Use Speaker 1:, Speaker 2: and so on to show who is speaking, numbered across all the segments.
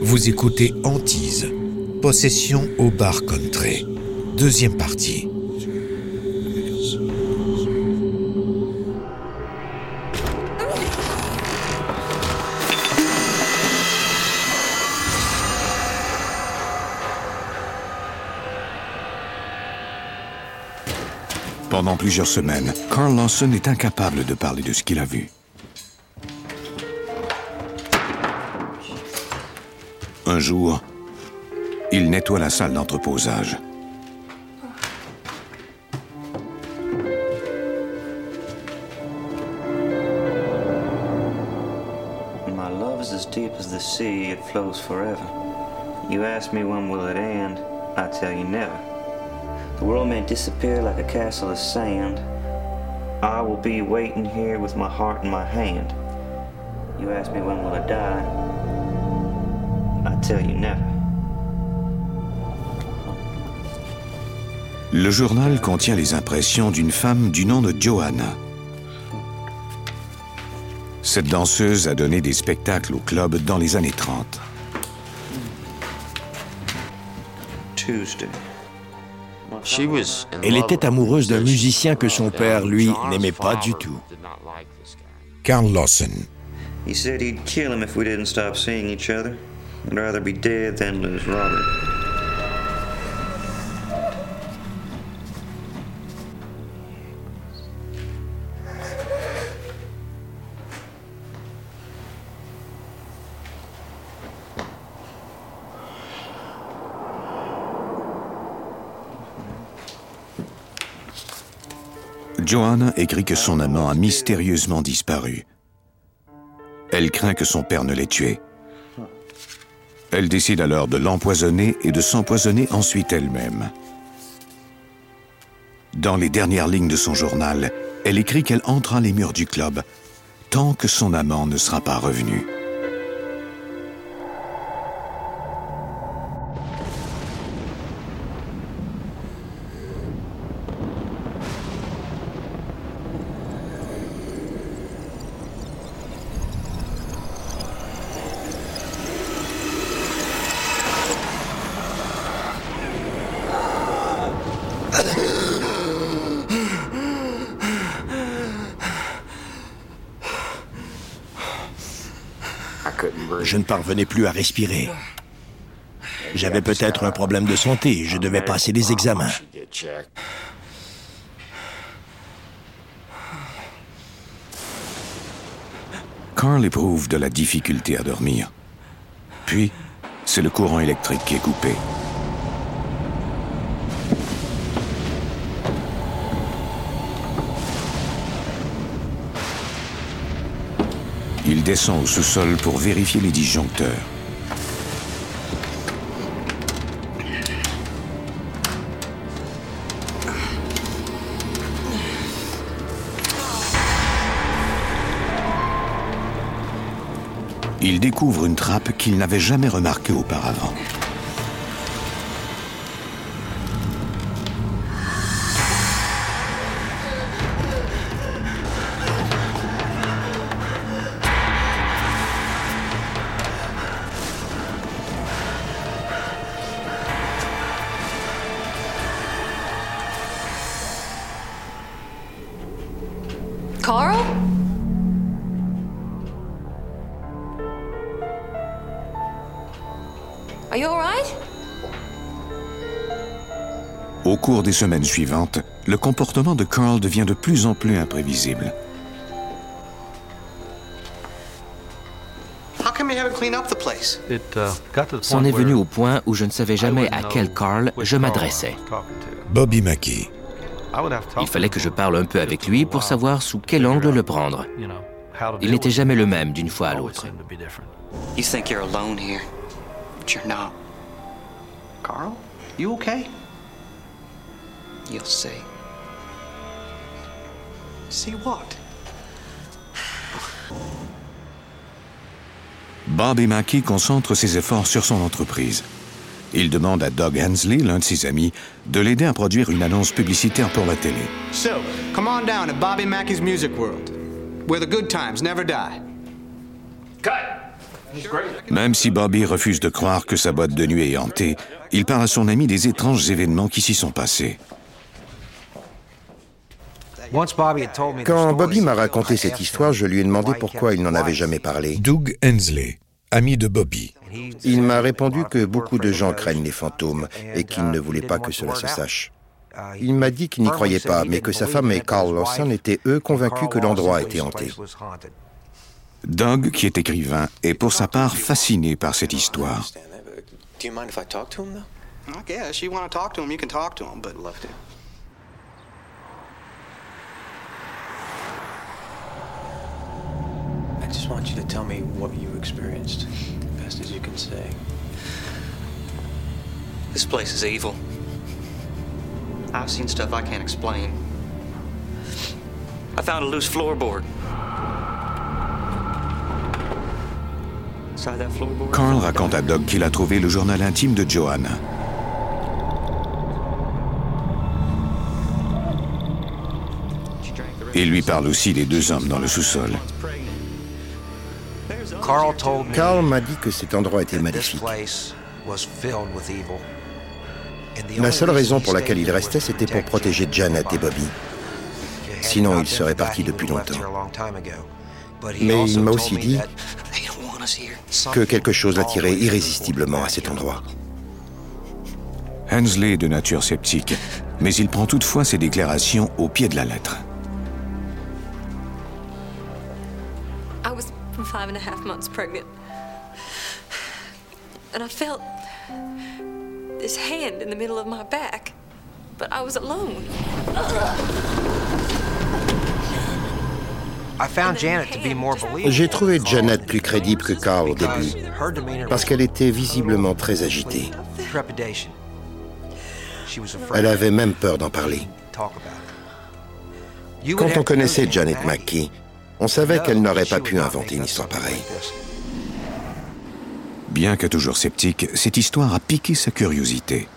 Speaker 1: Vous écoutez Antise, Possession au bar country, deuxième partie.
Speaker 2: Pendant plusieurs semaines, Carl Lawson est incapable de parler de ce qu'il a vu. Un jour, il nettoie la salle d'entreposage.
Speaker 3: My love is as deep as the sea, it flows forever. You ask me when will it end, I tell you never. The world may disappear like a castle of sand. I will be waiting here with my heart in my hand. You ask me when will I die,
Speaker 2: Le journal contient les impressions d'une femme du nom de Johanna. Cette danseuse a donné des spectacles au club dans les années 30.
Speaker 3: Tuesday.
Speaker 4: Elle était amoureuse d'un musicien que son père, lui, n'aimait pas du tout.
Speaker 1: Carl Lawson.
Speaker 3: I'd rather be dead than lose Robert.
Speaker 2: Johanna écrit que son amant a mystérieusement disparu. Elle craint que son père ne l'ait tué. Elle décide alors de l'empoisonner et de s'empoisonner ensuite elle-même. Dans les dernières lignes de son journal, elle écrit qu'elle entrera les murs du club tant que son amant ne sera pas revenu.
Speaker 4: Je ne parvenais plus à respirer. J'avais peut-être un problème de santé. Je devais passer des examens.
Speaker 2: Carl éprouve de la difficulté à dormir. Puis, c'est le courant électrique qui est coupé. Descend au sous-sol pour vérifier les disjoncteurs. Il découvre une trappe qu'il n'avait jamais remarquée auparavant. Cours des semaines suivantes, le comportement de Carl devient de plus en plus imprévisible.
Speaker 5: On est venu au point où je ne savais jamais à quel Carl je m'adressais.
Speaker 1: Bobby Mackey.
Speaker 5: Il fallait que je parle un peu avec lui pour savoir sous quel angle le prendre. Il n'était jamais le même d'une fois à l'autre.
Speaker 6: You think you're alone here, but you're not. Carl, you okay?
Speaker 3: You'll see.
Speaker 6: See what?
Speaker 2: Bobby Mackey concentre ses efforts sur son entreprise. Il demande à Doug Hensley, l'un de ses amis, de l'aider à produire une annonce publicitaire pour la télé.
Speaker 6: So, come on down to Bobby Mackey's Music World, where the good times never die.
Speaker 2: Même si Bobby refuse de croire que sa boîte de nuit est hantée, il parle à son ami des étranges événements qui s'y sont passés.
Speaker 7: Quand Bobby m'a raconté cette histoire, je lui ai demandé pourquoi il n'en avait jamais parlé.
Speaker 1: Doug Hensley, ami de Bobby.
Speaker 7: Il m'a répondu que beaucoup de gens craignent les fantômes et qu'il ne voulait pas que cela se sache. Il m'a dit qu'il n'y croyait pas, mais que sa femme et Carl Lawson étaient eux convaincus que l'endroit était hanté.
Speaker 2: Doug, qui est écrivain, est pour sa part fasciné par cette histoire.
Speaker 6: Do you mind if I talk to him, though? Okay, if you want to talk to him, you can talk to him, but love to. I just want you to tell me what you experienced, best as you can say. This place is evil. I've seen stuff I can't explain. I found a loose floorboard. Inside that floorboard?
Speaker 2: Carl raconte à Doug qu'il a trouvé le journal intime de Joanna. Il lui parle aussi des deux hommes dans le sous-sol.
Speaker 7: Carl m'a dit que cet endroit était maléfique. La seule raison pour laquelle il restait, c'était pour protéger Janet et Bobby. Sinon, il serait parti depuis longtemps. Mais il m'a aussi dit que quelque chose l'attirait irrésistiblement à cet endroit.
Speaker 2: Hensley est de nature sceptique, mais il prend toutefois ses déclarations au pied de la lettre.
Speaker 8: Five and a half months pregnant. And I felt this hand in the middle of my back. But I was alone.
Speaker 7: J'ai trouvé Janet plus crédible que Carl au début, parce qu'elle était visiblement très agitée. Elle avait même peur d'en parler. Quand on connaissait Janet McKee, on savait qu'elle n'aurait pas pu inventer une histoire pareille.
Speaker 2: Bien que toujours sceptique, cette histoire a piqué sa curiosité.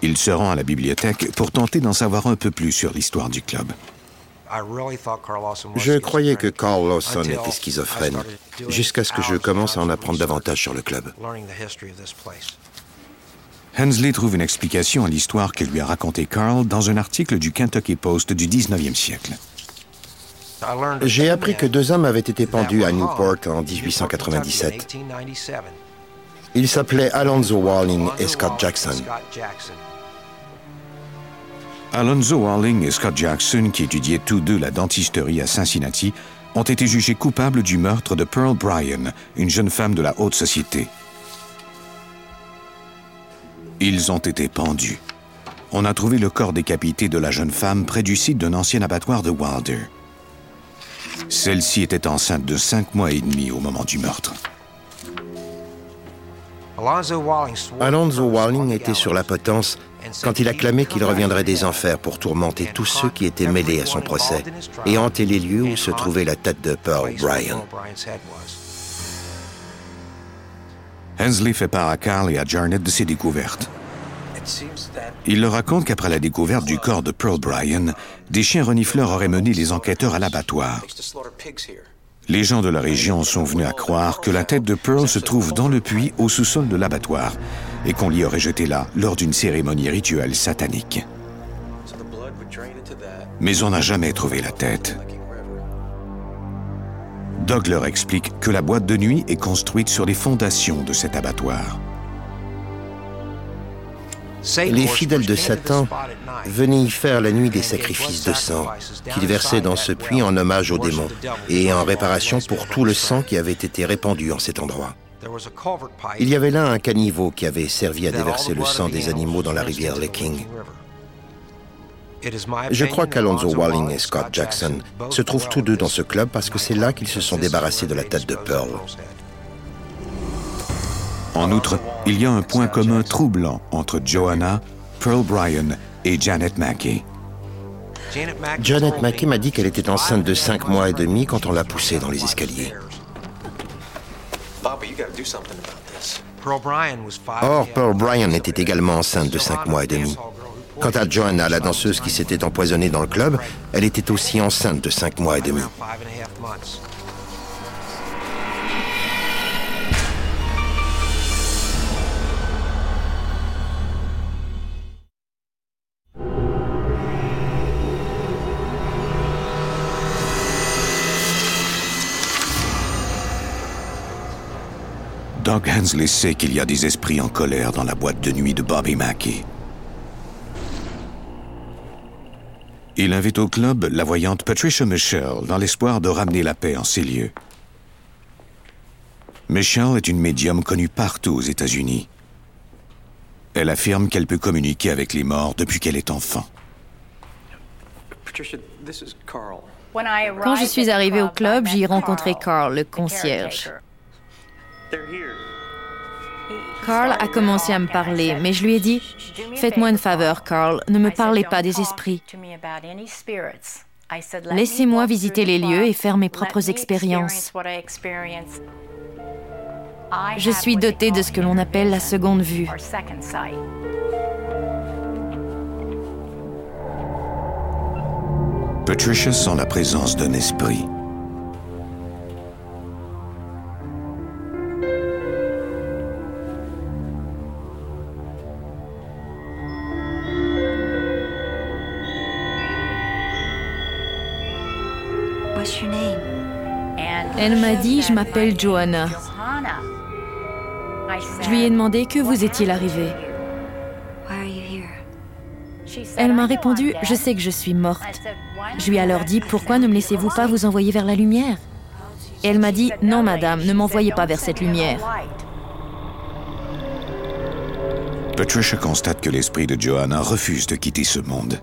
Speaker 2: Il se rend à la bibliothèque pour tenter d'en savoir un peu plus sur l'histoire du club.
Speaker 7: Je croyais que Carl Lawson était schizophrène, jusqu'à ce que je commence à en apprendre davantage sur le club.
Speaker 2: Hensley trouve une explication à l'histoire que lui a racontée Carl dans un article du Kentucky Post du 19e siècle.
Speaker 7: J'ai appris que deux hommes avaient été pendus à Newport en 1897. Ils s'appelaient Alonzo Walling et Scott Jackson.
Speaker 2: Alonzo Walling et Scott Jackson, qui étudiaient tous deux la dentisterie à Cincinnati, ont été jugés coupables du meurtre de Pearl Bryan, une jeune femme de la haute société. Ils ont été pendus. On a trouvé le corps décapité de la jeune femme près du site d'un ancien abattoir de Wilder. Celle-ci était enceinte de cinq mois et demi au moment du meurtre.
Speaker 7: Alonzo Walling était sur la potence quand il a clamé qu'il reviendrait des enfers pour tourmenter tous ceux qui étaient mêlés à son procès et hanter les lieux où se trouvait la tête de Pearl Bryan.
Speaker 2: Hensley fait part à Carl et à Jarnett de ses découvertes. Il leur raconte qu'après la découverte du corps de Pearl Bryan, des chiens renifleurs auraient mené les enquêteurs à l'abattoir. Les gens de la région sont venus à croire que la tête de Pearl se trouve dans le puits au sous-sol de l'abattoir et qu'on l'y aurait jetée là lors d'une cérémonie rituelle satanique. Mais on n'a jamais trouvé la tête. Doug leur explique que la boîte de nuit est construite sur les fondations de cet abattoir.
Speaker 7: Les fidèles de Satan venaient y faire la nuit des sacrifices de sang qu'ils versaient dans ce puits en hommage aux démons et en réparation pour tout le sang qui avait été répandu en cet endroit. Il y avait là un caniveau qui avait servi à déverser le sang des animaux dans la rivière Licking. Je crois qu'Alonzo Walling et Scott Jackson se trouvent tous deux dans ce club parce que c'est là qu'ils se sont débarrassés de la tête de Pearl.
Speaker 2: En outre, il y a un point commun troublant entre Joanna, Pearl Bryan et Janet Mackey.
Speaker 7: Janet Mackey m'a dit qu'elle était enceinte de cinq mois et demi quand on l'a poussée dans les escaliers. Or, Pearl Bryan était également enceinte de cinq mois et demi. Quant à Joanna, la danseuse qui s'était empoisonnée dans le club, elle était aussi enceinte de cinq mois et demi.
Speaker 2: Doug Hensley sait qu'il y a des esprits en colère dans la boîte de nuit de Bobby Mackey. Il invite au club la voyante Patricia Michelle dans l'espoir de ramener la paix en ces lieux. Michelle est une médium connue partout aux États-Unis. Elle affirme qu'elle peut communiquer avec les morts depuis qu'elle est enfant.
Speaker 9: Quand je suis arrivée au club, j'y ai rencontré Carl, le concierge. Carl a commencé à me parler, mais je lui ai dit, Faites-moi une faveur, Carl, ne me parlez pas des esprits. Laissez-moi visiter les lieux et faire mes propres expériences. Je suis dotée de ce que l'on appelle la seconde vue.
Speaker 2: Patricia sent la présence d'un esprit.
Speaker 9: M'a dit, je m'appelle Johanna. Je lui ai demandé que vous est-il arrivé. Elle m'a répondu, je sais que je suis morte. Je lui ai alors dit, pourquoi ne me laissez-vous pas vous envoyer vers la lumière? Elle m'a dit, non madame, ne m'envoyez pas vers cette lumière.
Speaker 2: Patricia constate que l'esprit de Johanna refuse de quitter ce monde.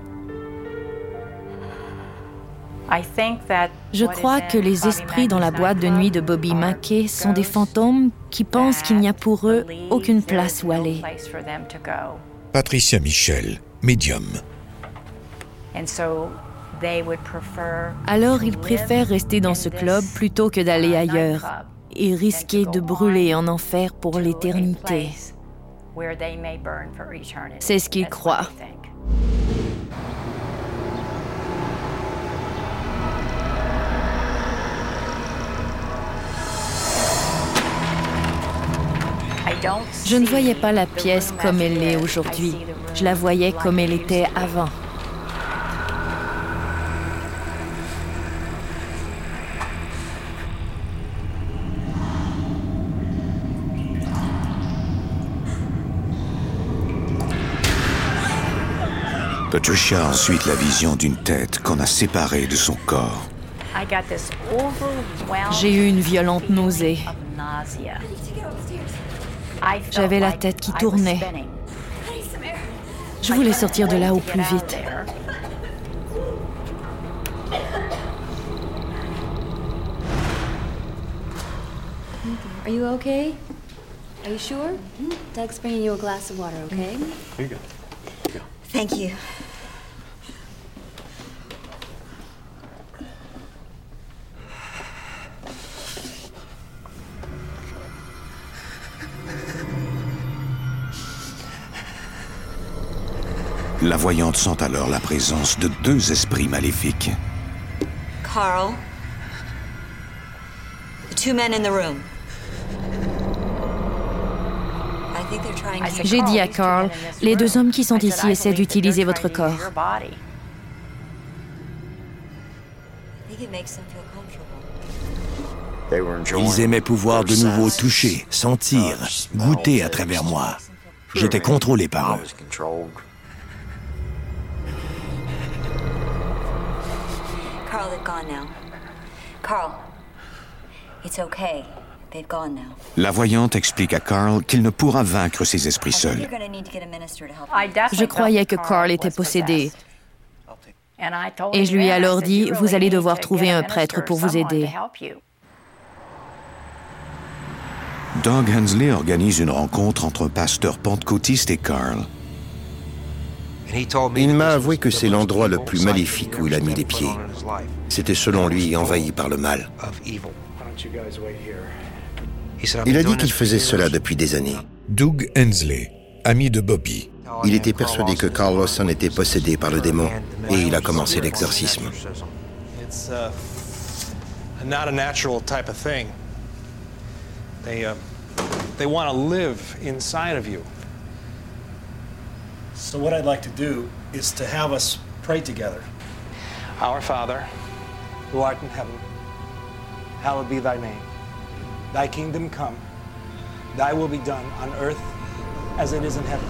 Speaker 9: Je crois que les esprits dans la boîte de nuit de Bobby Mackey sont des fantômes qui pensent qu'il n'y a pour eux aucune place où aller.
Speaker 1: Patricia Michel, médium.
Speaker 9: Alors ils préfèrent rester dans ce club plutôt que d'aller ailleurs et risquer de brûler en enfer pour l'éternité. C'est ce qu'ils croient. Je ne voyais pas la pièce comme elle est aujourd'hui. Je la voyais comme elle était avant.
Speaker 2: Patricia a ensuite la vision d'une tête qu'on a séparée de son corps.
Speaker 9: J'ai eu une violente nausée. J'avais la tête qui tournait. Je voulais sortir de là au plus vite.
Speaker 10: Are you okay? Are you sure? Doug's bringing you a glass of water, okay?
Speaker 11: Here you go.
Speaker 10: Thank you.
Speaker 2: La voyante sent alors la présence de deux esprits maléfiques.
Speaker 12: Carl, the two men in the room.
Speaker 9: J'ai dit à Carl, les deux hommes qui sont ici essaient d'utiliser votre corps.
Speaker 4: Ils aimaient pouvoir de nouveau toucher, sentir, goûter à travers moi. J'étais contrôlé par eux.
Speaker 12: Carl, they've gone now. Carl, it's okay. They've gone now.
Speaker 2: La voyante explique à Carl qu'il ne pourra vaincre ses esprits seuls.
Speaker 9: Je croyais que Carl était possédé. Et je lui ai alors dit, vous allez devoir trouver un prêtre pour vous aider.
Speaker 2: Doug Hensley organise une rencontre entre un pasteur pentecôtiste et Carl.
Speaker 7: Il m'a avoué que c'est l'endroit le plus maléfique où il a mis les pieds. C'était selon lui envahi par le mal. Il a dit qu'il faisait cela depuis des années.
Speaker 1: Doug Hensley, ami de Bobby.
Speaker 7: Il était persuadé que Carl Lawson était possédé par le démon et il a commencé l'exorcisme.
Speaker 11: It's not a natural type of thing. They, they want to live inside of you.
Speaker 13: So, what I'd like to do is to have us pray together.
Speaker 11: Our Father, who art in heaven, hallowed be thy name. Thy kingdom come,
Speaker 13: thy will be done on earth as it is in heaven.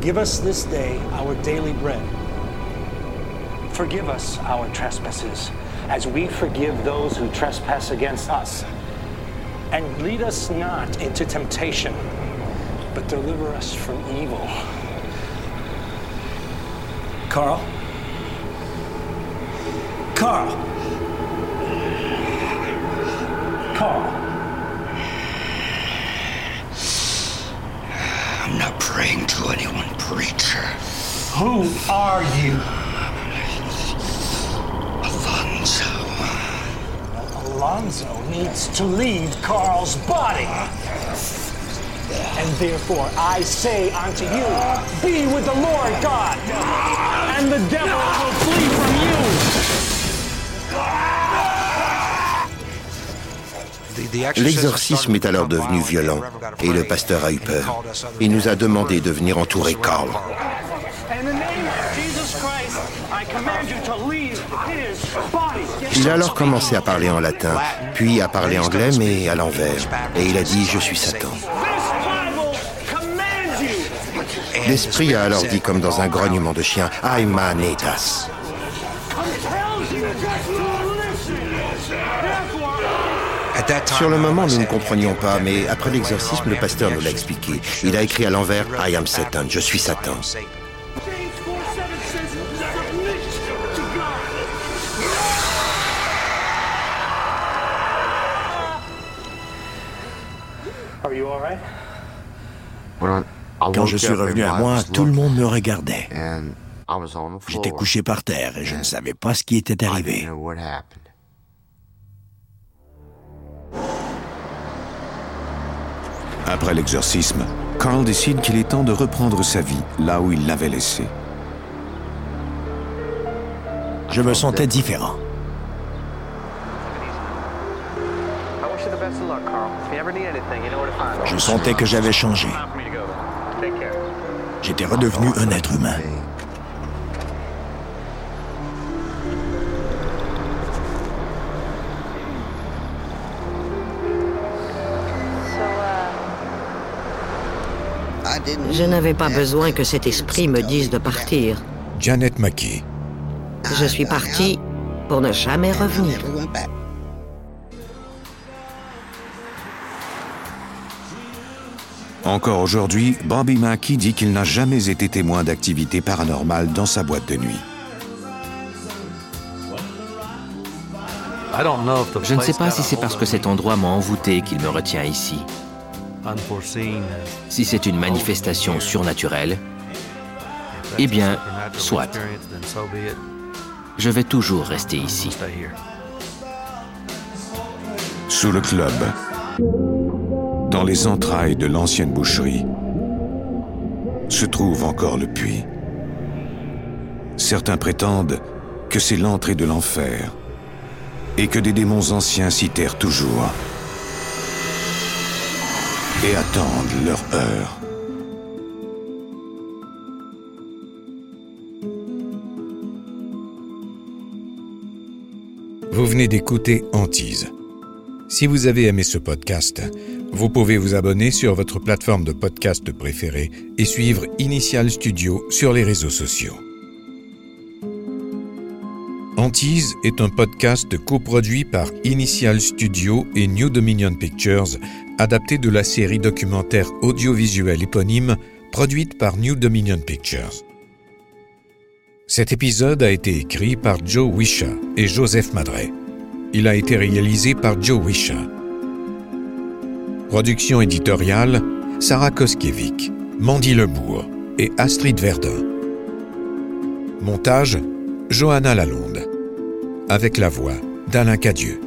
Speaker 13: Give us this day our daily bread.
Speaker 14: Forgive us our trespasses, as we forgive those who trespass against us.
Speaker 13: And lead us not into temptation, but deliver us from evil. Carl? Carl! Carl!
Speaker 15: I'm not praying to anyone, preacher.
Speaker 13: Who are you?
Speaker 15: Alonzo.
Speaker 13: Alonzo needs to leave Carl's body. And therefore I say unto you, be with the Lord God, and the devil will flee from you.
Speaker 7: L'exorcisme est alors devenu violent et le pasteur a eu peur. Il nous a demandé de venir entourer Carl. Il a alors commencé à parler en latin, puis à parler anglais, mais à l'envers. Et il a dit Je suis Satan. L'esprit a alors dit, comme dans un grognement de chien. Sur le moment, nous ne comprenions pas, mais après l'exorcisme, le pasteur nous l'a expliqué. Il a écrit à l'envers I am Satan, je suis Satan.
Speaker 4: Quand je suis revenu à moi, tout le monde me regardait. J'étais couché par terre et je ne savais pas ce qui était arrivé.
Speaker 2: Après l'exorcisme, Carl décide qu'il est temps de reprendre sa vie là où il l'avait laissée.
Speaker 4: Je me sentais différent. Je sentais que j'avais changé. J'étais redevenu un être humain.
Speaker 16: Je n'avais pas besoin que cet esprit me dise de partir.
Speaker 1: Janet Mackey.
Speaker 16: Je suis parti pour ne jamais revenir.
Speaker 2: Encore aujourd'hui, Bobby Mackey dit qu'il n'a jamais été témoin d'activités paranormales dans sa boîte de nuit.
Speaker 5: Je ne sais pas si c'est parce que cet endroit m'a envoûté qu'il me retient ici. Si c'est une manifestation surnaturelle, eh bien, soit. Je vais toujours rester ici.
Speaker 2: Sous le club, dans les entrailles de l'ancienne boucherie, se trouve encore le puits. Certains prétendent que c'est l'entrée de l'enfer et que des démons anciens s'y terrent toujours et attendent leur heure.
Speaker 1: Vous venez d'écouter Antise. Si vous avez aimé ce podcast, vous pouvez vous abonner sur votre plateforme de podcast préférée et suivre Initial Studio sur les réseaux sociaux. Antise est un podcast coproduit par Initial Studio et New Dominion Pictures, adapté de la série documentaire audiovisuelle éponyme produite par New Dominion Pictures. Cet épisode a été écrit par Joe Wisha et Joseph Madret. Il a été réalisé par Joe Wisha. Production éditoriale Sarah Koskiewicz, Mandy Lebourg et Astrid Verdun. Montage Johanna Lalonde. Avec la voix d'Alain Cadieux.